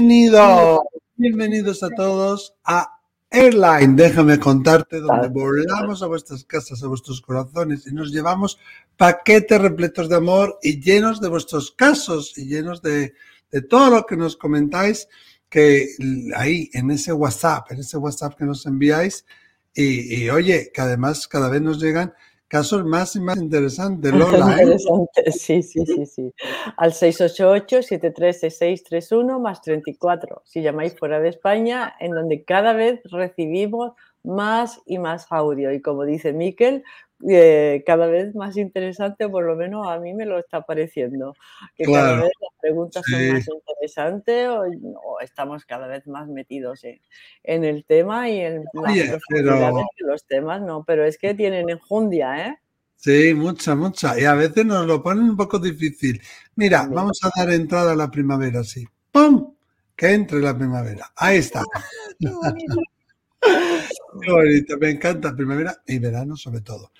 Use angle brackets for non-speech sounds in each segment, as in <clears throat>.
Bienvenidos, bienvenidos a todos a Airline. Déjame contarte donde volamos a vuestras casas, a vuestros corazones y nos llevamos paquetes repletos de amor y llenos de vuestros casos y llenos de, todo lo que nos comentáis que ahí en ese WhatsApp, en ese WhatsApp que nos enviáis y, y oye, que además cada vez nos llegan casos más y más interesantes, Lola. ¿eh? <laughs> sí, sí, sí, sí. Al 688-736631 más 34. Si llamáis fuera de España, en donde cada vez recibimos más y más audio. Y como dice Miquel, eh, cada vez más interesante, o por lo menos a mí me lo está pareciendo. Que cada vez las preguntas son más interesantes o, estamos cada vez más metidos en, el tema y en las de los temas, no, pero es que tienen enjundia, ¿eh? Sí, mucha, mucha. Y a veces nos lo ponen un poco difícil. Mira, vamos a dar entrada a la primavera, sí. ¡Pum! Que entre la primavera. Ahí está. <laughs> Me encanta primavera y verano sobre todo.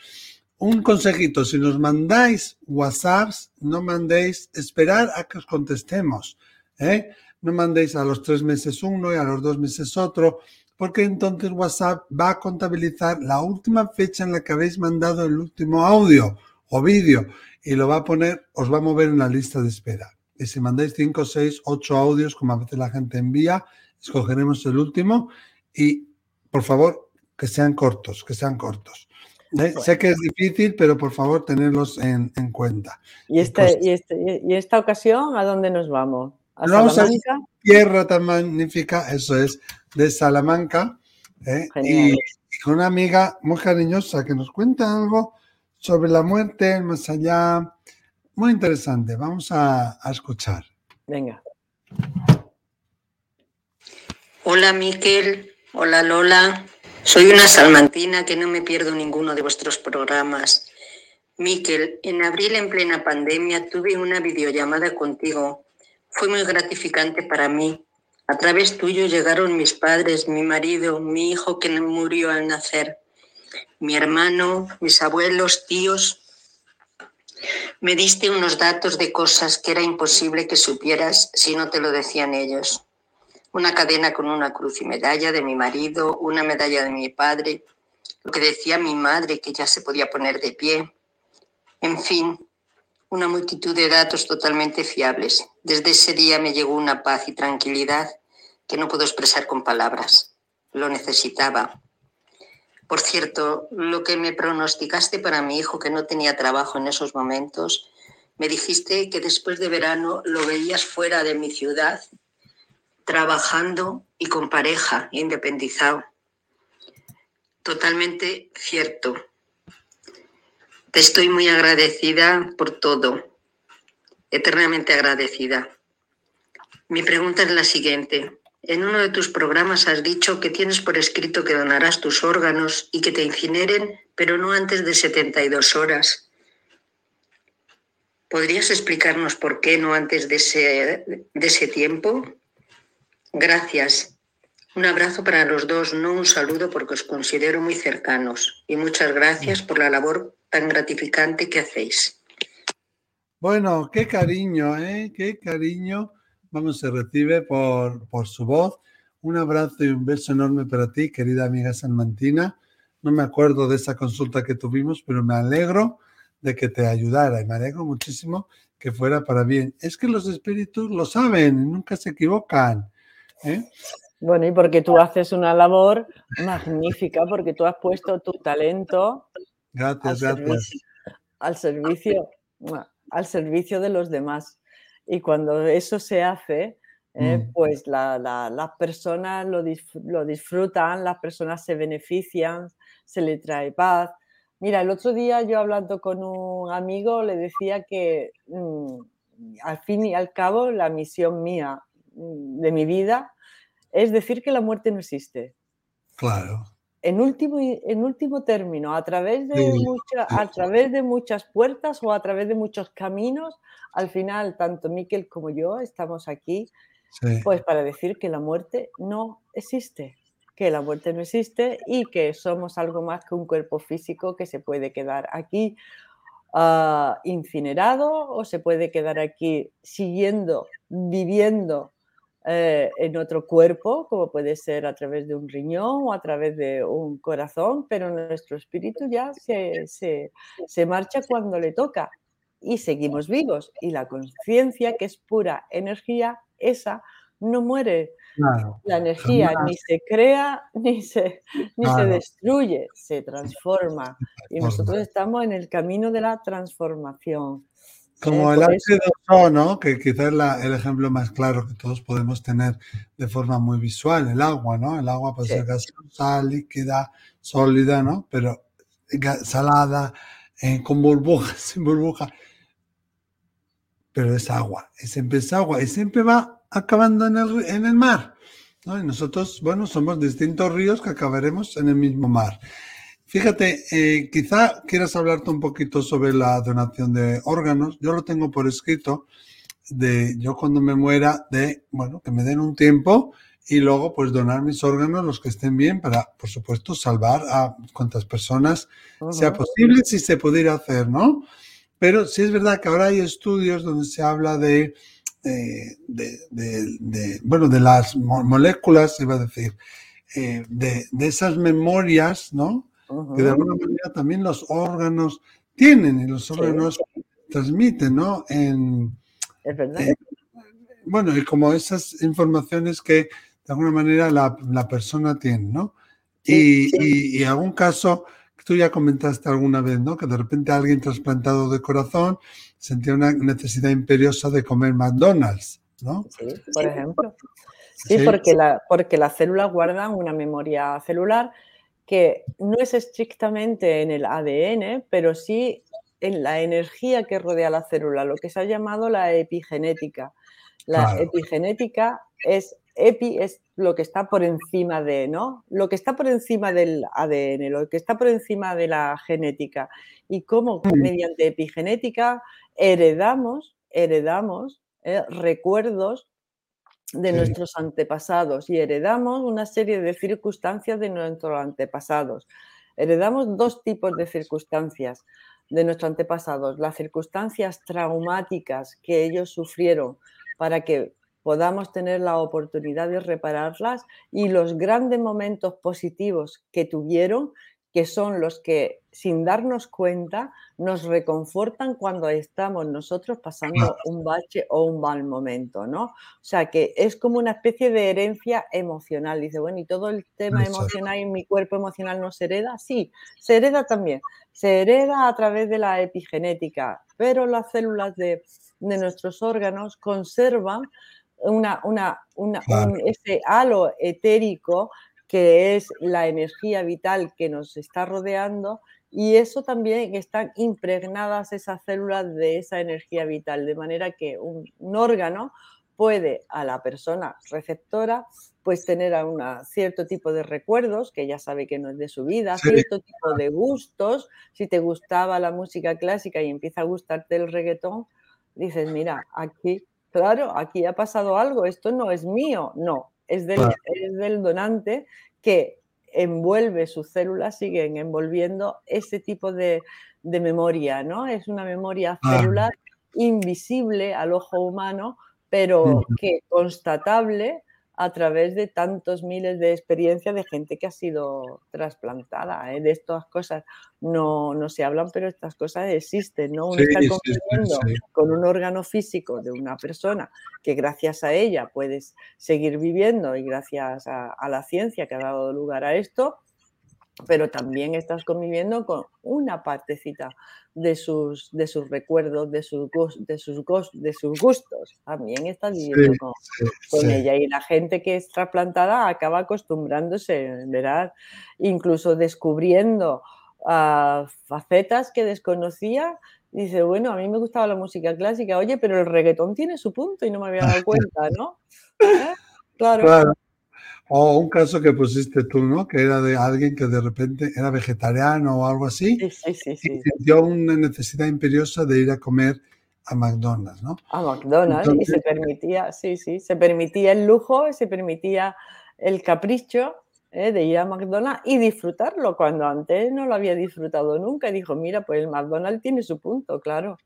Un consejito, si nos mandáis WhatsApps, no mandéis esperar a que os contestemos. ¿eh? No mandéis a los tres meses uno y a los dos meses otro, porque entonces WhatsApp va a contabilizar la última fecha en la que habéis mandado el último audio o vídeo y lo va a poner, os va a mover en la lista de espera. Y si mandáis cinco, seis, ocho audios, como a veces la gente envía, escogeremos el último y por favor, que sean cortos, que sean cortos. ¿Eh? Sé que es difícil, pero por favor, tenerlos en, cuenta. ¿Y, este, y, este, ¿Y esta ocasión a dónde nos vamos? ¿A vamos Salamanca? a tierra tan magnífica, eso es, de Salamanca. ¿eh? Y, con una amiga muy cariñosa que nos cuenta algo sobre la muerte, más allá. Muy interesante. Vamos a, a escuchar. Venga. Hola, Miquel. Hola Lola, soy una salmantina que no me pierdo ninguno de vuestros programas. Miquel, en abril en plena pandemia tuve una videollamada contigo. Fue muy gratificante para mí. A través tuyo llegaron mis padres, mi marido, mi hijo que murió al nacer, mi hermano, mis abuelos, tíos. Me diste unos datos de cosas que era imposible que supieras si no te lo decían ellos una cadena con una cruz y medalla de mi marido, una medalla de mi padre, lo que decía mi madre que ya se podía poner de pie. En fin, una multitud de datos totalmente fiables. Desde ese día me llegó una paz y tranquilidad que no puedo expresar con palabras. Lo necesitaba. Por cierto, lo que me pronosticaste para mi hijo que no tenía trabajo en esos momentos, me dijiste que después de verano lo veías fuera de mi ciudad trabajando y con pareja, independizado. Totalmente cierto. Te estoy muy agradecida por todo, eternamente agradecida. Mi pregunta es la siguiente. En uno de tus programas has dicho que tienes por escrito que donarás tus órganos y que te incineren, pero no antes de 72 horas. ¿Podrías explicarnos por qué no antes de ese, de ese tiempo? Gracias. Un abrazo para los dos, no un saludo porque os considero muy cercanos. Y muchas gracias por la labor tan gratificante que hacéis. Bueno, qué cariño, ¿eh? Qué cariño. Vamos, se recibe por, por su voz. Un abrazo y un beso enorme para ti, querida amiga Sanmantina. No me acuerdo de esa consulta que tuvimos, pero me alegro de que te ayudara y me alegro muchísimo que fuera para bien. Es que los espíritus lo saben, nunca se equivocan. ¿Eh? Bueno, y porque tú haces una labor magnífica, porque tú has puesto tu talento gracias, al, Servicio, al, servicio, al servicio de los demás. Y cuando eso se hace, eh, mm. pues las personas lo, lo, disfrutan, las personas se benefician, se le trae paz. Mira, el otro día yo hablando con un amigo le decía que mm, al fin y al cabo la misión mía de mi vida es decir que la muerte no existe. Claro. En último, en último término, a través, de a través de muchas puertas o a través de muchos caminos, al final, tanto Miquel como yo estamos aquí, pues para decir que la muerte no existe, que la muerte no existe y que somos algo más que un cuerpo físico que se puede quedar aquí ah, incinerado o se puede quedar aquí siguiendo, viviendo eh, en otro cuerpo, como puede ser a través de un riñón o a través de un corazón, pero nuestro espíritu ya se, se marcha cuando le toca y seguimos vivos. Y la conciencia, que es pura energía, esa no muere. la energía ni se crea <laughs> ni se, ni se destruye, se transforma. Y nosotros estamos en el camino de la transformación. Como el H2O, ¿no? Que quizás es el ejemplo más claro que todos podemos tener de forma muy visual, el agua, ¿no? El agua puede ser gaseosa, líquida, sólida, ¿no? Pero salada, eh, con burbujas, <laughs> sin burbuja. Pero es agua, es siempre es agua y siempre va acabando en el, en el mar. ¿no? Y nosotros, bueno, somos distintos ríos que acabaremos en el mismo mar. Fíjate, eh, quizá quieras hablarte un poquito sobre la donación de órganos. Yo lo tengo por escrito de yo cuando me muera, de, bueno, que me den un tiempo y luego pues donar mis órganos, los que estén bien, para, por supuesto, salvar a cuantas personas sea posible, si se pudiera hacer, ¿no? Pero sí es verdad que ahora hay estudios donde se habla de de, bueno, de las moléculas, iba a decir, eh, de, esas memorias, ¿no? Que de alguna manera también los órganos tienen y los órganos transmiten, ¿no? En, es verdad. bueno, y como esas informaciones que de alguna manera la, persona tiene, ¿no? y, y, en algún caso, tú ya comentaste alguna vez, ¿no? Que de repente alguien trasplantado de corazón sentía una necesidad imperiosa de comer McDonald's, ¿no? Sí, por ejemplo. Sí, Porque, la, porque las células guardan una memoria celular que no es estrictamente en el ADN, pero sí en la energía que rodea la célula, lo que se ha llamado la epigenética. La epigenética es epi es lo que está por encima de, ¿no? Lo que está por encima del ADN, lo que está por encima de la genética. Y cómo mm. mediante epigenética heredamos, heredamos eh, recuerdos de nuestros antepasados y heredamos una serie de circunstancias de nuestros antepasados. Heredamos dos tipos de circunstancias de nuestros antepasados, las circunstancias traumáticas que ellos sufrieron para que podamos tener la oportunidad de repararlas y los grandes momentos positivos que tuvieron, que son los que sin darnos cuenta nos reconfortan cuando estamos nosotros pasando un bache o un mal momento, ¿no? O sea que es como una especie de herencia emocional. Dice, bueno, ¿y todo el tema emocional y mi cuerpo emocional no se hereda? Sí, se hereda también. Se hereda a través de la epigenética, pero las células de, de nuestros órganos conservan una, una, ese halo etérico que es la energía vital que nos está rodeando y eso también están impregnadas esas células de esa energía vital, de manera que un, órgano puede a la persona receptora pues tener a una, cierto tipo de recuerdos, que ya sabe que no es de su vida, cierto tipo de gustos. Si te gustaba la música clásica y empieza a gustarte el reggaetón, dices, mira, aquí claro, aquí ha pasado algo, esto no es mío, no, es del, del donante que envuelve sus células, siguen envolviendo ese tipo de, memoria, ¿no? Es una memoria celular invisible al ojo humano, pero que constatable a través de tantos miles de experiencias de gente que ha sido trasplantada. ¿eh? De estas cosas no, no, se hablan, pero estas cosas existen. ¿no? Uno está conviviendo con un órgano físico de una persona que gracias a ella puedes seguir viviendo y gracias a, a la ciencia que ha dado lugar a esto, pero también estás conviviendo con una partecita de sus, de sus recuerdos, de sus, de, sus, de sus gustos. También estás viviendo con, ella. Y la gente que es trasplantada acaba acostumbrándose, ¿verdad? Incluso descubriendo ah, facetas que desconocía. Dice, bueno, a mí me gustaba la música clásica, oye, pero el reggaetón tiene su punto y no me había dado <laughs> cuenta, ¿no? ¿Eh? claro. O un caso que pusiste tú, ¿no? Que era de alguien que de repente era vegetariano o algo así. Sí, sí, sí. Y sintió una necesidad imperiosa de ir a comer a McDonald's, ¿no? A McDonald's y se permitía, sí, sí, se permitía el lujo, se permitía el capricho ¿eh? de ir a McDonald's y disfrutarlo cuando antes no lo había disfrutado nunca. Y dijo, mira, pues el McDonald's tiene su punto, claro.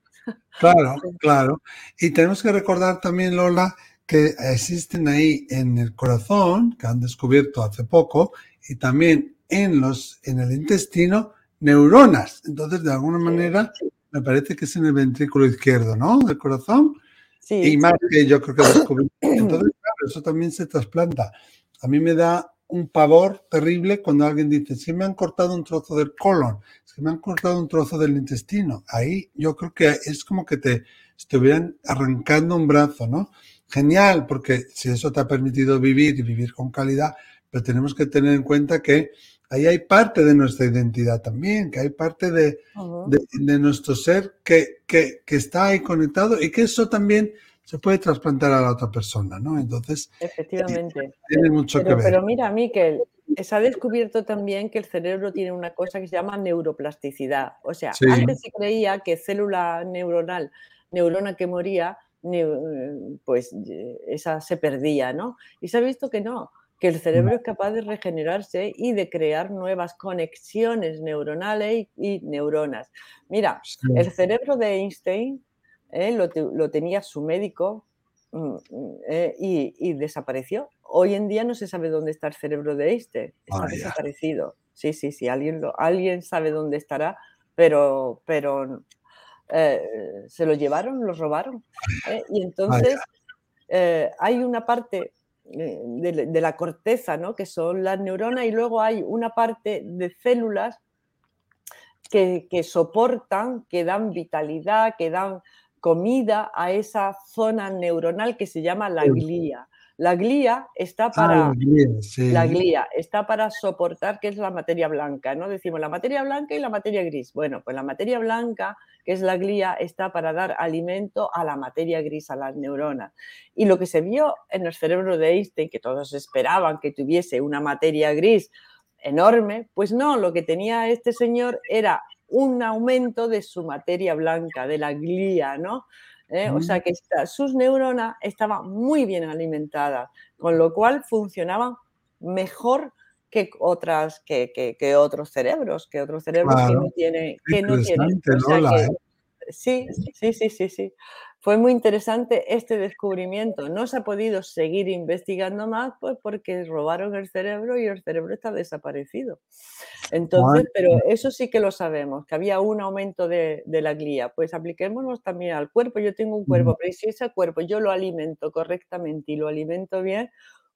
Claro, <laughs> claro. Y tenemos que recordar también, Lola, que existen ahí en el corazón, que han descubierto hace poco, y también en, los, en el intestino, neuronas. Entonces, de alguna manera, me parece que es en el ventrículo izquierdo, ¿no? Del corazón. Sí. Y más que yo creo que descubrí. <clears throat> Entonces, claro, eso también se trasplanta. A mí me da un pavor terrible cuando alguien dice, si me han cortado un trozo del colon, si me han cortado un trozo del intestino. Ahí yo creo que es como que te estuvieran arrancando un brazo, ¿no? Genial, porque si eso te ha permitido vivir y vivir con calidad, pero tenemos que tener en cuenta que ahí hay parte de nuestra identidad también, que hay parte de, de, nuestro ser que, que, que, está ahí conectado y que eso también se puede trasplantar a la otra persona, ¿no? Entonces, efectivamente. Tiene mucho pero, que ver. Pero mira, Miquel, se ha descubierto también que el cerebro tiene una cosa que se llama neuroplasticidad. O sea, antes se creía que célula neuronal, neurona que moría, pues esa se perdía, ¿no? Y se ha visto que no, que el cerebro es capaz de regenerarse y de crear nuevas conexiones neuronales y, neuronas. Mira, el cerebro de Einstein ¿eh? lo, tenía su médico mm, ¿eh? y, desapareció. Hoy en día no se sabe dónde está el cerebro de este, está desaparecido. Sí, sí, sí, alguien, lo, alguien sabe dónde estará, pero, pero eh, se lo llevaron, lo robaron. Y entonces hay una parte de, la corteza, ¿no? que son las neuronas, y luego hay una parte de células que, que soportan, que dan vitalidad, que dan comida a esa zona neuronal que se llama la glía. La glía está ah, para la, glía, está para soportar que es la materia blanca, ¿no? Decimos la materia blanca y la materia gris. Bueno, pues la materia blanca, que es la glía, está para dar alimento a la materia gris, a las neuronas. Y lo que se vio en el cerebro de Einstein, que todos esperaban que tuviese una materia gris enorme, pues no, lo que tenía este señor era un aumento de su materia blanca, de la glía, ¿no? ¿Eh? O sea que sus neuronas estaban muy bien alimentadas, con lo cual funcionaban mejor que otras que, otros cerebros, que otros cerebros que no tienen, que no tienen. ¿eh? Sí, sí, sí, sí, sí. Fue muy interesante este descubrimiento. No se ha podido seguir investigando más pues porque robaron el cerebro y el cerebro está desaparecido. Entonces, pero eso sí que lo sabemos, que había un aumento de, la glía. Pues apliquémonos también al cuerpo. Yo tengo un cuerpo, pero si ese cuerpo yo lo alimento correctamente y lo alimento bien,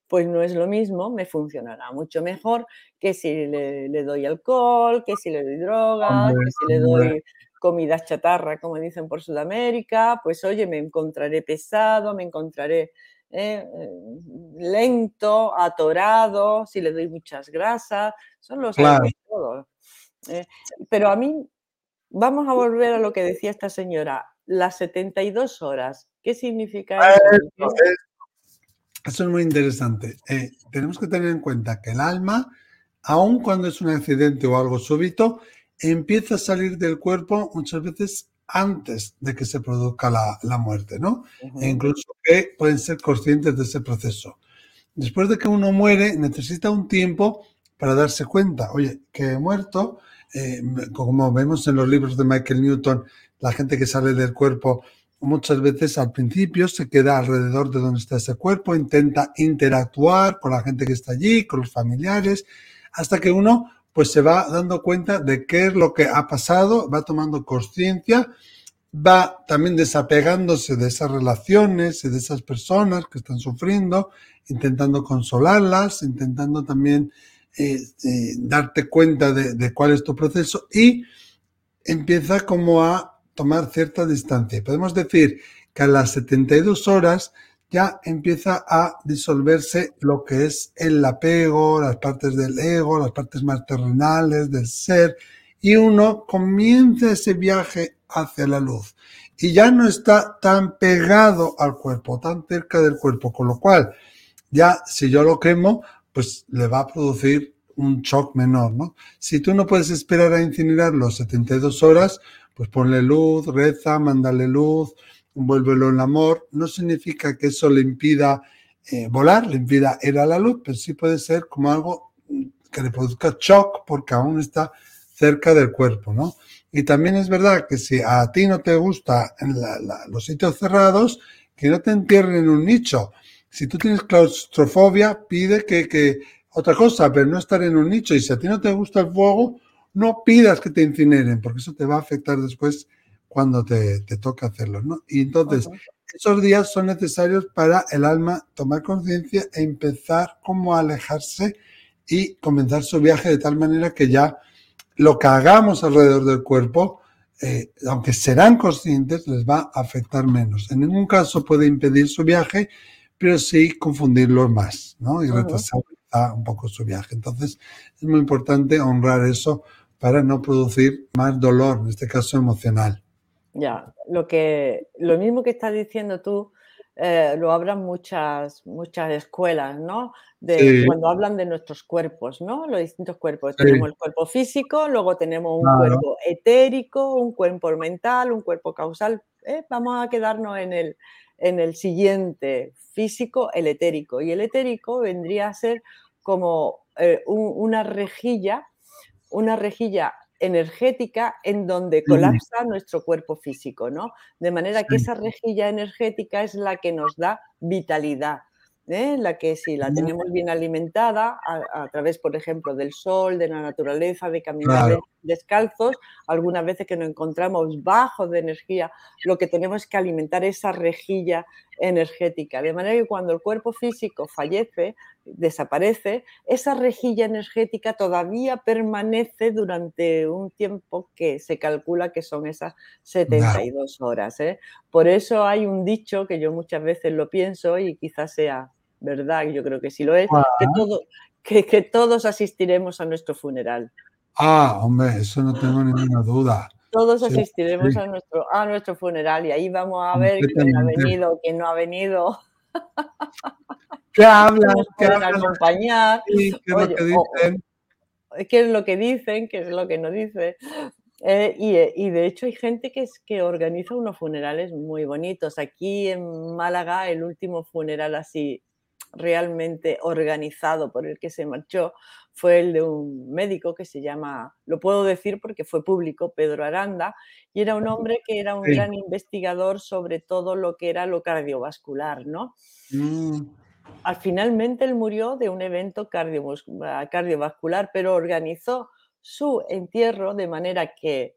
pues no es lo mismo, me funcionará mucho mejor que si le, doy alcohol, que si le doy drogas, que si le doy comida chatarra, como dicen por Sudamérica, pues oye, me encontraré pesado, me encontraré eh, eh, lento, atorado, si le doy muchas grasas, son los claro. todos. Eh, pero a mí, vamos a volver a lo que decía esta señora, las 72 horas, ¿qué significa eso? Eso es muy interesante. tenemos que tener en cuenta que el alma, aun cuando es un accidente o algo súbito, empieza a salir del cuerpo muchas veces antes de que se produzca la, muerte, ¿no? E incluso que pueden ser conscientes de ese proceso. Después de que uno muere, necesita un tiempo para darse cuenta, oye, que he muerto, eh, como vemos en los libros de Michael Newton, la gente que sale del cuerpo muchas veces al principio se queda alrededor de donde está ese cuerpo, intenta interactuar con la gente que está allí, con los familiares, hasta que uno pues se va dando cuenta de qué es lo que ha pasado, va tomando conciencia, va también desapegándose de esas relaciones y de esas personas que están sufriendo, intentando consolarlas, intentando también eh, darte cuenta de, de, cuál es tu proceso y empieza como a tomar cierta distancia. Podemos decir que a las 72 horas ya empieza a disolverse lo que es el apego, las partes del ego, las partes más terrenales del ser, y uno comienza ese viaje hacia la luz. Y ya no está tan pegado al cuerpo, tan cerca del cuerpo, con lo cual ya si yo lo quemo, pues le va a producir un shock menor, ¿no? Si tú no puedes esperar a incinerarlo 72 horas, pues ponle luz, reza, mándale luz, vuélvelo en amor, no significa que eso le impida eh, volar, le impida ir a la luz, pero sí puede ser como algo que le produzca shock porque aún está cerca del cuerpo, ¿no? Y también es verdad que si a ti no te gusta los sitios cerrados, que no te entierren en un nicho. Si tú tienes claustrofobia, pide que, que otra cosa, pero no estar en un nicho. Y si a ti no te gusta el fuego, no pidas que te incineren, porque eso te va a afectar después cuando te, te toca hacerlo, ¿no? Y entonces, esos días son necesarios para el alma tomar conciencia e empezar como a alejarse y comenzar su viaje de tal manera que ya lo que hagamos alrededor del cuerpo, eh, aunque serán conscientes, les va a afectar menos. En ningún caso puede impedir su viaje, pero sí confundirlos más, ¿no? Y retrasar un poco su viaje. Entonces, es muy importante honrar eso para no producir más dolor, en este caso emocional. Ya, lo que lo mismo que estás diciendo tú, eh, lo hablan muchas, muchas escuelas, ¿no? De cuando hablan de nuestros cuerpos, ¿no? Los distintos cuerpos. Tenemos el cuerpo físico, luego tenemos un cuerpo etérico, un cuerpo mental, un cuerpo causal. ¿eh? Vamos a quedarnos en el, en el siguiente físico, el etérico. Y el etérico vendría a ser como eh, una rejilla, una rejilla energética en donde colapsa nuestro cuerpo físico, ¿no? De manera que esa rejilla energética es la que nos da vitalidad, ¿eh? la que si la tenemos bien alimentada a, través, por ejemplo, del sol, de la naturaleza, de caminar descalzos, algunas veces que nos encontramos bajos de energía, lo que tenemos es que alimentar esa rejilla energética, de manera que cuando el cuerpo físico fallece, desaparece, esa rejilla energética todavía permanece durante un tiempo que se calcula que son esas 72 horas. ¿eh? Por eso hay un dicho que yo muchas veces lo pienso y quizás sea verdad, yo creo que sí lo es, que, que, todos asistiremos a nuestro funeral. Ah, hombre, eso no tengo ninguna duda. Todos asistiremos A, nuestro, a nuestro funeral y ahí vamos a ver quién ha venido, quién no ha venido. <laughs> ¿Qué hablan? ¿Qué acompañar? ¿Qué es lo que dicen? ¿Qué es lo que dicen? ¿Qué es lo que no dicen? Eh, eh, y, de hecho hay gente que, es, que organiza unos funerales muy bonitos. Aquí en Málaga el último funeral así realmente organizado por el que se marchó fue el de un médico que se llama, lo puedo decir porque fue público, Pedro Aranda, y era un hombre que era un gran investigador sobre todo lo que era lo cardiovascular, ¿no? Mm. Al finalmente él murió de un evento cardiovascular, pero organizó su entierro de manera que,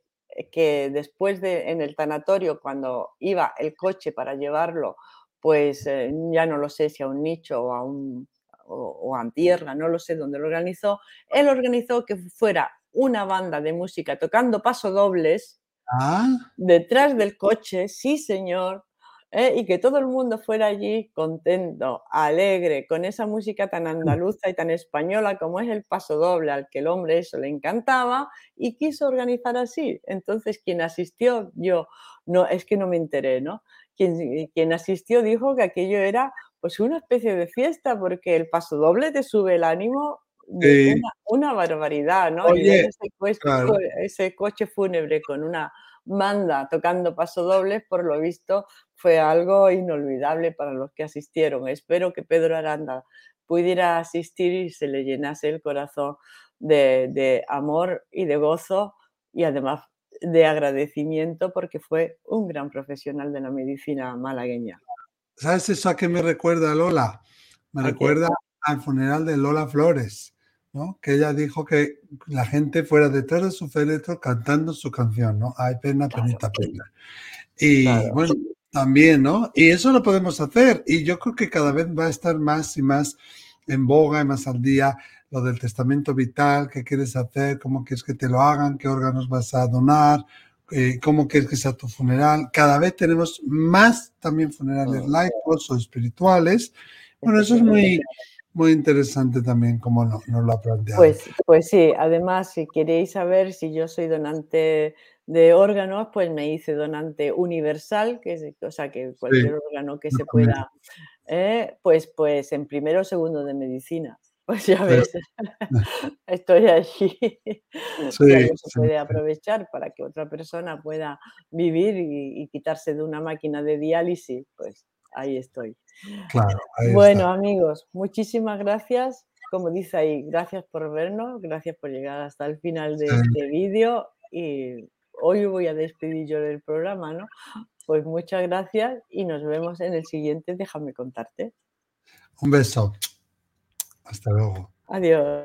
que después de en el tanatorio, cuando iba el coche para llevarlo pues eh, ya no lo sé si a un nicho o a un o, a tierra, no lo sé dónde lo organizó. Él organizó que fuera una banda de música tocando pasodobles ¿Ah? detrás del coche, sí señor, ¿eh? y que todo el mundo fuera allí contento, alegre, con esa música tan andaluza y tan española como es el pasodoble, al que el hombre eso le encantaba y quiso organizar así. Entonces, quien asistió, yo no, es que no me enteré, ¿no? quien, quien asistió dijo que aquello era pues una especie de fiesta porque el paso doble te sube el ánimo de una, barbaridad, ¿no? y ese, coche, ese coche fúnebre con una banda tocando pasodobles, por lo visto, fue algo inolvidable para los que asistieron. Espero que Pedro Aranda pudiera asistir y se le llenase el corazón de, de amor y de gozo y además de agradecimiento porque fue un gran profesional de la medicina malagueña. ¿Sabes eso a qué me recuerda Lola? Me recuerda al funeral de Lola Flores, ¿no? Que ella dijo que la gente fuera detrás de su féretro cantando su canción, ¿no? Ay, pena, penita, pena. Y bueno, también, ¿no? Y eso lo podemos hacer. Y yo creo que cada vez va a estar más y más en boga y más al día lo del testamento vital, qué quieres hacer, cómo quieres que te lo hagan, qué órganos vas a donar, eh, cómo quieres que sea tu funeral. Cada vez tenemos más también funerales laicos o espirituales. Bueno, eso es muy, muy interesante también como nos no lo ha planteado. Pues, pues sí, además, si queréis saber si yo soy donante de órganos, pues me hice donante universal, que es, o sea, que cualquier órgano que se pueda, eh, pues, pues en primero o segundo de medicina. Pues ya ves, <laughs> estoy allí. <laughs> se puede aprovechar para que otra persona pueda vivir y, quitarse de una máquina de diálisis, pues ahí estoy. bueno, amigos, muchísimas gracias. Como dice ahí, gracias por vernos, gracias por llegar hasta el final de este vídeo y hoy voy a despedir yo del programa, ¿no? Pues muchas gracias y nos vemos en el siguiente. Déjame contarte. Un beso. Hasta luego. Adiós.